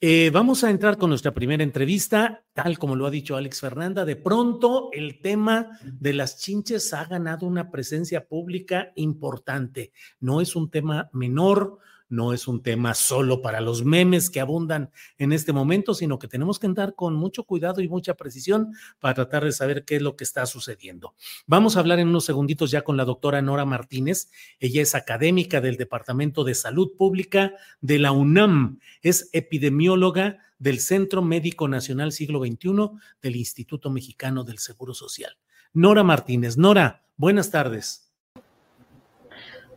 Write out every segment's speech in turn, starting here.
Eh, vamos a entrar con nuestra primera entrevista, tal como lo ha dicho Alex Fernanda. De pronto, el tema de las chinches ha ganado una presencia pública importante. No es un tema menor, no es un tema solo para los memes que abundan en este momento, sino que tenemos que andar con mucho cuidado y mucha precisión para tratar de saber qué es lo que está sucediendo. Vamos a hablar en unos segunditos ya con la doctora Nora Martínez. Ella es académica del Departamento de Salud Pública de la UNAM, es epidemióloga del Centro Médico Nacional Siglo XXI del Instituto Mexicano del Seguro Social. Nora Martínez. Nora, buenas tardes.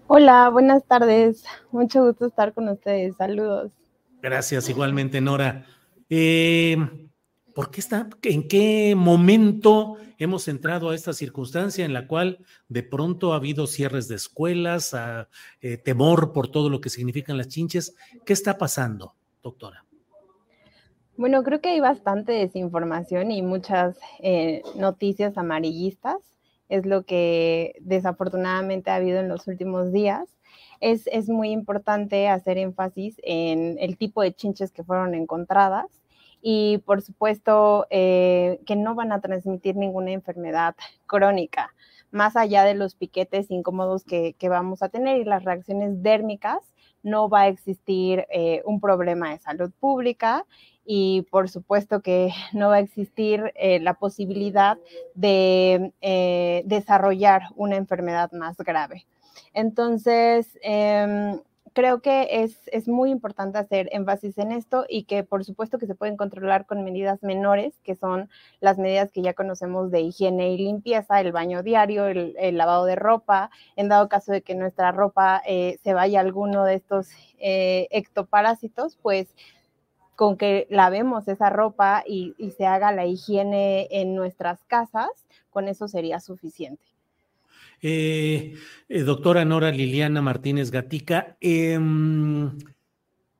Hola, buenas tardes. Mucho gusto estar con ustedes. Saludos. Gracias, igualmente, Nora. Eh, ¿Por qué está? ¿En qué momento hemos entrado a esta circunstancia en la cual de pronto ha habido cierres de escuelas, a, eh, temor por todo lo que significan las chinches? ¿Qué está pasando, doctora? Bueno, creo que hay bastante desinformación y muchas eh, noticias amarillistas es lo que desafortunadamente ha habido en los últimos días. Es, es, muy importante hacer énfasis en el tipo de chinches que fueron encontradas y por supuesto eh, que no van a transmitir ninguna enfermedad crónica, más allá de los piquetes incómodos que, que vamos a tener y las reacciones dérmicas, no va a existir eh, un problema de salud pública y por supuesto que no va a existir eh, la posibilidad de eh, desarrollar una enfermedad más grave. Entonces, em, creo que es, es, muy importante hacer énfasis en esto y que por supuesto que se pueden controlar con medidas menores, que son las medidas que ya conocemos de higiene y limpieza, el baño diario, el, lavado de ropa, en dado caso de que nuestra ropa eh, se vaya alguno de estos eh, ectoparásitos, pues con que lavemos esa ropa y, se haga la higiene en nuestras casas, con eso sería suficiente. Eh, eh, doctora Nora Liliana Martínez Gatica, eh,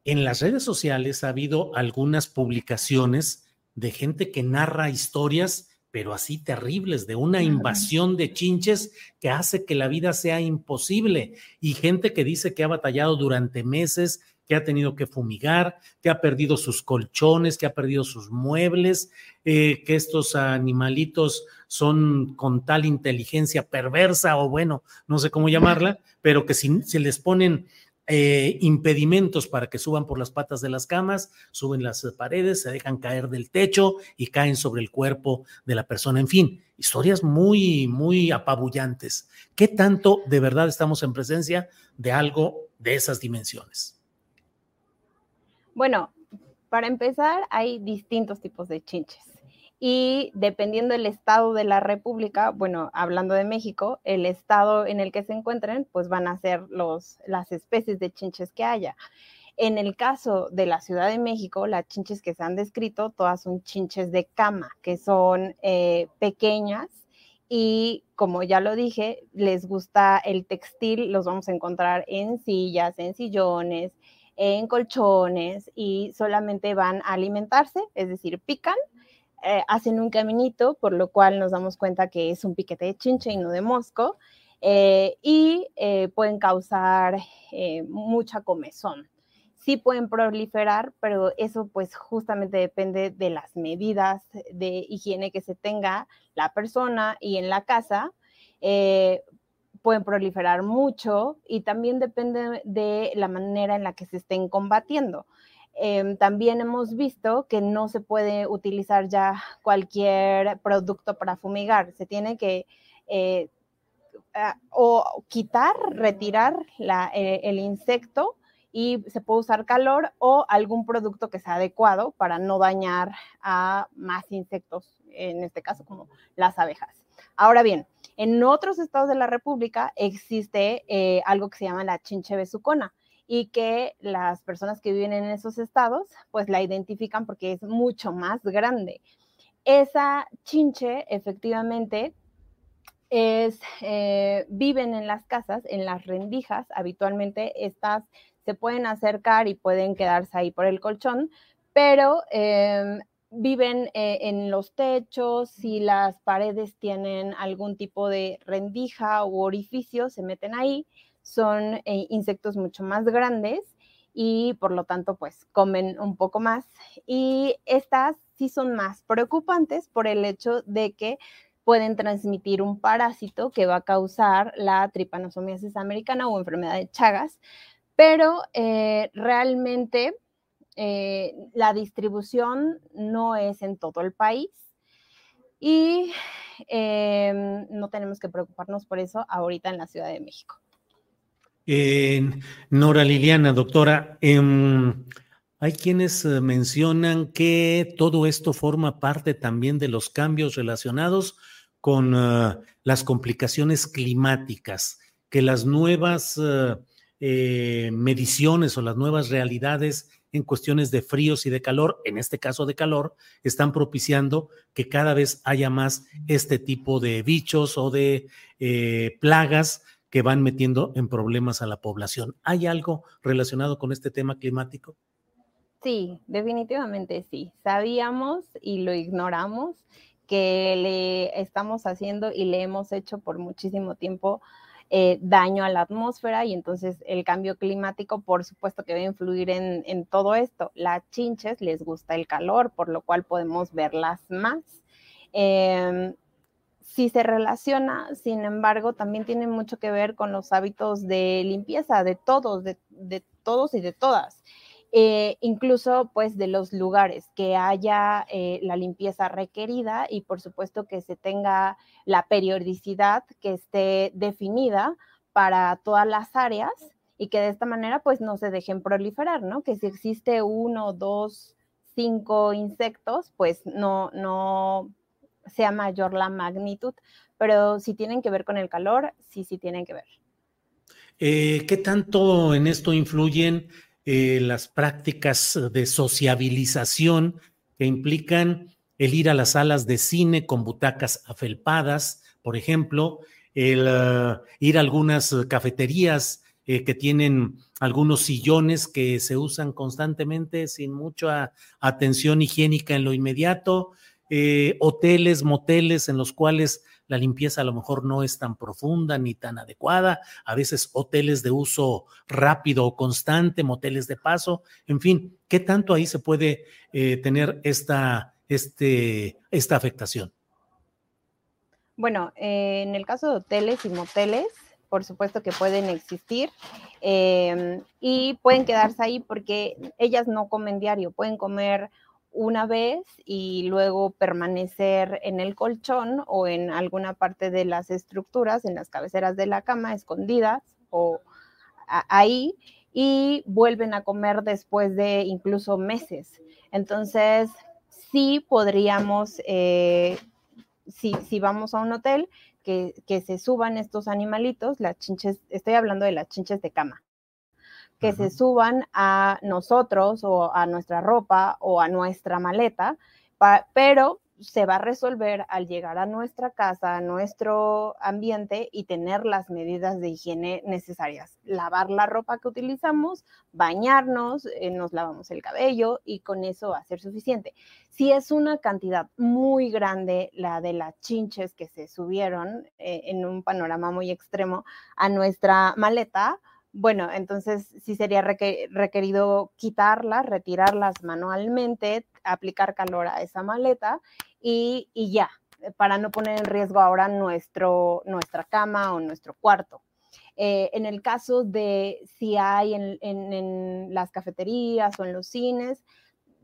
en las redes sociales ha habido algunas publicaciones de gente que narra historias, pero así terribles, de una invasión de chinches que hace que la vida sea imposible. Y gente que dice que ha batallado durante meses que ha tenido que fumigar, que ha perdido sus colchones, que ha perdido sus muebles, eh, que estos animalitos son con tal inteligencia perversa o bueno, no sé cómo llamarla, pero que si se les ponen eh, impedimentos para que suban por las patas de las camas, suben las paredes, se dejan caer del techo y caen sobre el cuerpo de la persona. En fin, historias muy, muy apabullantes. ¿Qué tanto de verdad estamos en presencia de algo de esas dimensiones? Bueno, para empezar, hay distintos tipos de chinches y dependiendo del estado de la República, bueno, hablando de México, el estado en el que se encuentren, pues van a ser los, las especies de chinches que haya. En el caso de la Ciudad de México, las chinches que se han descrito, todas son chinches de cama, que son eh, pequeñas y como ya lo dije, les gusta el textil, los vamos a encontrar en sillas, en sillones, en colchones y solamente van a alimentarse, es decir, pican eh, hacen un caminito, por lo cual nos damos cuenta que es un piquete de chinche y no de mosco, eh, y eh, pueden causar mucha comezón. Sí pueden proliferar, pero eso pues justamente depende de las medidas de higiene que se tenga la persona y en la casa. Pueden proliferar mucho y también depende de la manera en la que se estén combatiendo. Em, también hemos visto que no se puede utilizar ya cualquier producto para fumigar. Se tiene que eh, o quitar, retirar eh, el insecto y se puede usar calor o algún producto que sea adecuado para no dañar a más insectos, en este caso como las abejas. Ahora bien, en otros estados de la República existe eh, algo que se llama la chinche besucona y que las personas que viven en esos estados pues la identifican porque es mucho más grande. Esa chinche efectivamente es, eh, viven en las casas, en las rendijas, habitualmente estas se pueden acercar y pueden quedarse ahí por el colchón, pero em, viven eh, en los techos, si las paredes tienen algún tipo de rendija u orificio, se meten ahí son eh, insectos mucho más grandes y por lo tanto pues comen un poco más. Y estas sí son más preocupantes por el hecho de que pueden transmitir un parásito que va a causar la tripanosomiasis americana o enfermedad de Chagas, pero eh, realmente eh, la distribución no es en todo el país y no tenemos que preocuparnos por eso ahorita en la Ciudad de México. Nora Liliana, doctora, em, hay quienes eh, mencionan que todo esto forma parte también de los cambios relacionados con eh, las complicaciones climáticas, que las nuevas eh, mediciones o las nuevas realidades en cuestiones de fríos y de calor, en este caso de calor, están propiciando que cada vez haya más este tipo de bichos o de plagas que van metiendo en problemas a la población. ¿Hay algo relacionado con este tema climático? Sí, definitivamente sí. Sabíamos y lo ignoramos que le estamos haciendo y le hemos hecho por muchísimo tiempo eh, daño a la atmósfera y entonces el cambio climático por supuesto que va a influir en, todo esto. Las chinches les gusta el calor, por lo cual podemos verlas más. Em, sí se relaciona, sin embargo, también tiene mucho que ver con los hábitos de limpieza de todos, de, todos y de todas. Eh, incluso pues de los lugares, que haya eh, la limpieza requerida y por supuesto que se tenga la periodicidad que esté definida para todas las áreas y que de esta manera pues no se dejen proliferar, ¿no? Que si existe uno, dos, cinco insectos, pues no, no sea mayor la magnitud, pero si tienen que ver con el calor, sí, sí tienen que ver. Eh, ¿Qué tanto en esto influyen eh, las prácticas de sociabilización que implican el ir a las salas de cine con butacas afelpadas, por ejemplo, el uh, ir a algunas cafeterías eh, que tienen algunos sillones que se usan constantemente sin mucha atención higiénica en lo inmediato, eh, hoteles, moteles en los cuales la limpieza a lo mejor no es tan profunda ni tan adecuada, a veces hoteles de uso rápido o constante, moteles de paso, en fin, ¿qué tanto ahí se puede eh, tener esta, este, esta afectación? Bueno, eh, en el caso de hoteles y moteles, por supuesto que pueden existir em, y pueden quedarse ahí porque ellas no comen diario, pueden comer una vez y luego permanecer en el colchón o en alguna parte de las estructuras, en las cabeceras de la cama, escondidas o ahí, y vuelven a comer después de incluso meses. Entonces, sí podríamos, eh, si, vamos a un hotel, que, que, se suban estos animalitos, las chinches, estoy hablando de las chinches de cama, que se suban a nosotros o a nuestra ropa o a nuestra maleta, pero se va a resolver al llegar a nuestra casa, a nuestro ambiente y tener las medidas de higiene necesarias. Lavar la ropa que utilizamos, bañarnos, eh, nos lavamos el cabello y con eso va a ser suficiente. Si es una cantidad muy grande la de las chinches que se subieron eh, en un panorama muy extremo a nuestra maleta, bueno, entonces sí sería requerido quitarlas, retirarlas manualmente, aplicar calor a esa maleta y, ya, para no poner en riesgo ahora nuestro, nuestra cama o nuestro cuarto. Eh, en el caso de si hay en, las cafeterías o en los cines,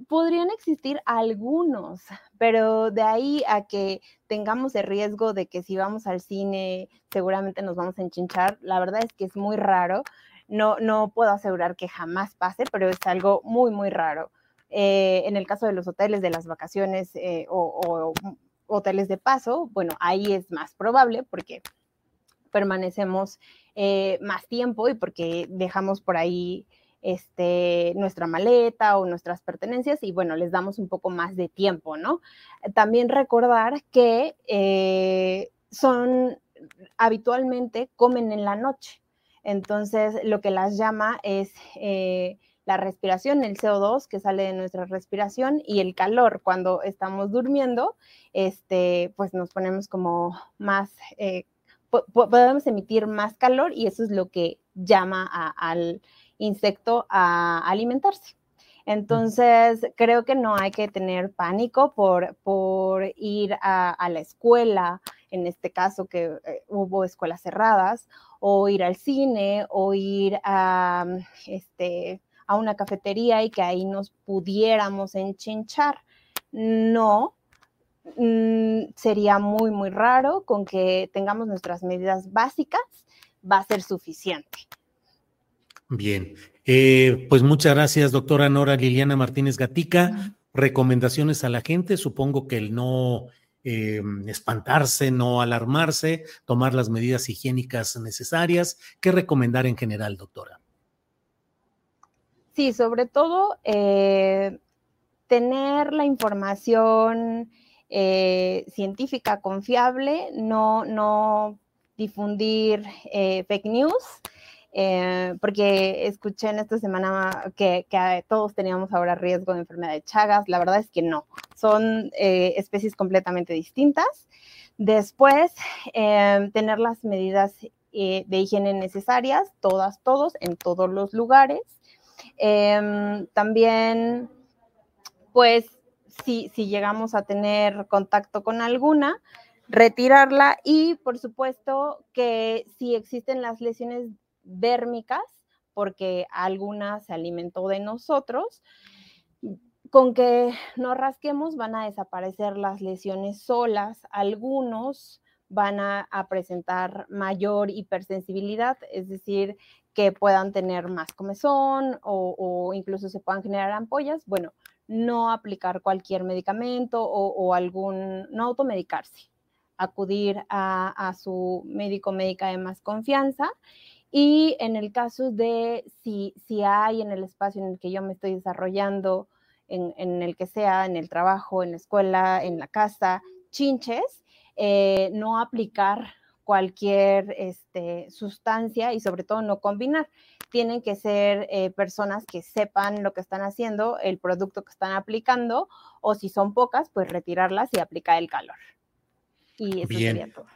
podrían existir algunos, pero de ahí a que tengamos el riesgo de que si vamos al cine seguramente nos vamos a enchinchar, la verdad es que es muy raro. No, no puedo asegurar que jamás pase, pero es algo muy, muy raro. Eh, en el caso de los hoteles de las vacaciones eh, o, hoteles de paso, bueno, ahí es más probable porque permanecemos eh, más tiempo y porque dejamos por ahí este, nuestra maleta o nuestras pertenencias y bueno, les damos un poco más de tiempo, ¿no? También recordar que son habitualmente comen en la noche. Entonces, lo que las llama es eh, la respiración, el CO2 que sale de nuestra respiración y el calor. Cuando estamos durmiendo, este, pues nos ponemos como más, eh, podemos emitir más calor y eso es lo que llama al insecto a alimentarse. Entonces, creo que no hay que tener pánico por, por ir a, la escuela, en este caso que eh, hubo escuelas cerradas, o ir al cine, o ir a, este, a una cafetería y que ahí nos pudiéramos enchinchar. No, mm, sería muy, muy raro con que tengamos nuestras medidas básicas, va a ser suficiente. Bien, eh, pues muchas gracias, doctora Nora Liliana Martínez Gatica. Recomendaciones a la gente, supongo que el no eh, espantarse, no alarmarse, tomar las medidas higiénicas necesarias. ¿Qué recomendar en general, doctora? Sí, sobre todo eh, tener la información científica confiable, no, no difundir fake news eh, porque escuché en esta semana que, todos teníamos ahora riesgo de enfermedad de Chagas. La verdad es que no, son eh, especies completamente distintas. Después, eh, tener las medidas de higiene necesarias, todas, todos, en todos los lugares. también, pues, si llegamos a tener contacto con alguna, retirarla y por supuesto que si existen las lesiones dérmicas, porque alguna se alimentó de nosotros. Con que no rasquemos van a desaparecer las lesiones solas, algunos van a, presentar mayor hipersensibilidad, es decir, que puedan tener más comezón o, incluso se puedan generar ampollas. Bueno, no aplicar cualquier medicamento o, algún, no automedicarse, acudir a, a su médico médica de más confianza y en el caso de si, si hay en el espacio en el que yo me estoy desarrollando, en, el que sea, en el trabajo, en la escuela, en la casa, chinches, eh, no aplicar cualquier este, sustancia y sobre todo no combinar. Tienen que ser eh, personas que sepan lo que están haciendo, el producto que están aplicando, o si son pocas, pues retirarlas y aplicar el calor. Y eso sería todo.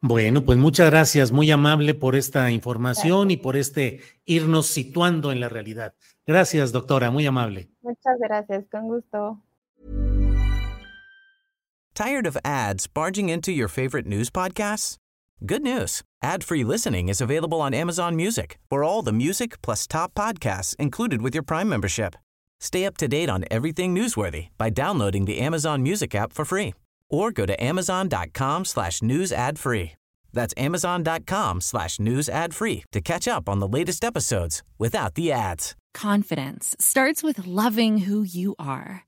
Bueno, pues muchas gracias, muy amable por esta información y por este irnos situando en la realidad. Gracias, doctora, muy amable. Muchas gracias, con gusto. Tired of ads barging into your favorite news podcasts? Good news. Ad-free listening is available on Amazon Music. For all the music plus top podcasts included with your Prime membership. Stay up to date on everything newsworthy by downloading the Amazon Music app for free or go to amazon.com slash news ad free. That's amazon.com slash news ad free to catch up on the latest episodes without the ads. Confidence starts with loving who you are.